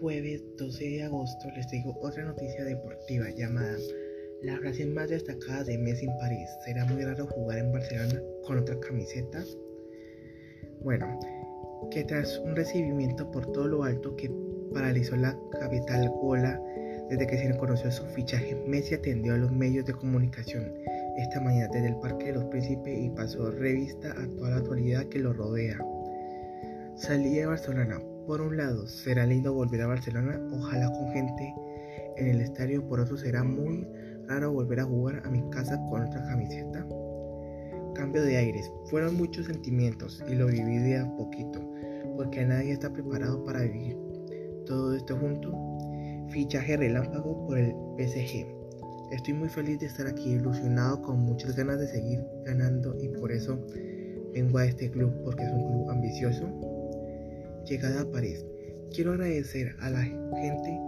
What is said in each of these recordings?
jueves 12 de agosto les digo otra noticia deportiva llamada La frase más destacada de Messi en París. ¿Será muy raro jugar en Barcelona con otra camiseta? Bueno, que tras un recibimiento por todo lo alto que paralizó la capital gola desde que se conoció su fichaje, Messi atendió a los medios de comunicación esta mañana desde el Parque de los Príncipes y pasó revista a toda la actualidad que lo rodea. Salí de Barcelona por un lado, será lindo volver a Barcelona, ojalá con gente en el estadio, por otro será muy raro volver a jugar a mi casa con otra camiseta. Cambio de aires, fueron muchos sentimientos y lo viví de a poquito, porque nadie está preparado para vivir todo esto junto. Fichaje relámpago por el PSG. Estoy muy feliz de estar aquí, ilusionado, con muchas ganas de seguir ganando y por eso vengo a este club, porque es un club ambicioso llegada a París. Quiero agradecer a la gente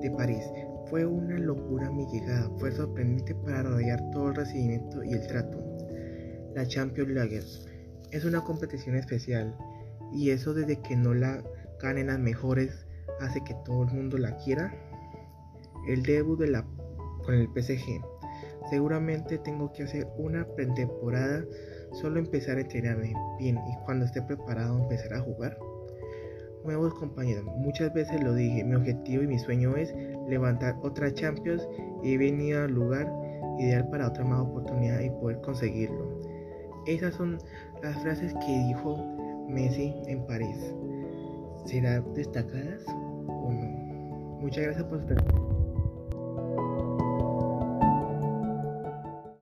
de París. Fue una locura mi llegada, fue sorprendente para rodear todo el recibimiento y el trato. La Champions League es una competición especial y eso desde que no la ganen las mejores hace que todo el mundo la quiera. El debut con el PSG. Seguramente tengo que hacer una pretemporada, solo empezar a entrenarme bien y cuando esté preparado empezar a jugar nuevos compañeros. Muchas veces lo dije, mi objetivo y mi sueño es levantar otra Champions y he venido al lugar ideal para otra más oportunidad y poder conseguirlo. Esas son las frases que dijo Messi en París. ¿Serán destacadas o no? Muchas gracias por su